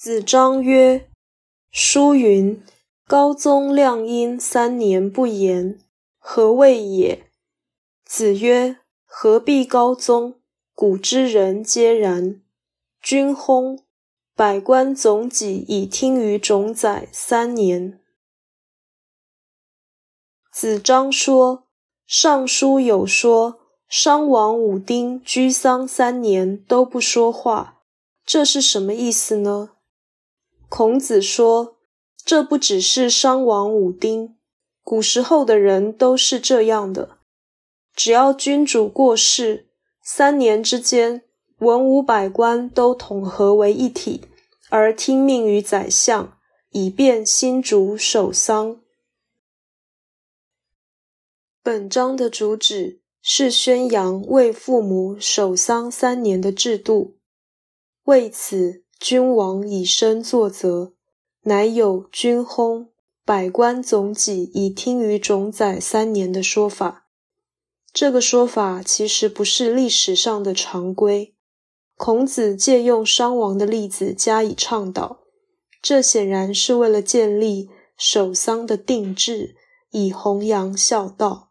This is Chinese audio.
子张曰：“书云：‘高宗亮阴三年不言，何谓也？’”子曰：“何必高宗？古之人皆然。君薨，百官总己以听于冢宰三年。”子张说：“尚书有说，商王武丁居丧三年都不说话，这是什么意思呢？”孔子说：“这不只是商王武丁，古时候的人都是这样的。”只要君主过世，三年之间，文武百官都统合为一体，而听命于宰相，以便新主守丧。本章的主旨是宣扬为父母守丧三年的制度，为此，君王以身作则，乃有君薨，百官总己以听于冢宰三年的说法。这个说法其实不是历史上的常规，孔子借用商王的例子加以倡导，这显然是为了建立守丧的定制，以弘扬孝道。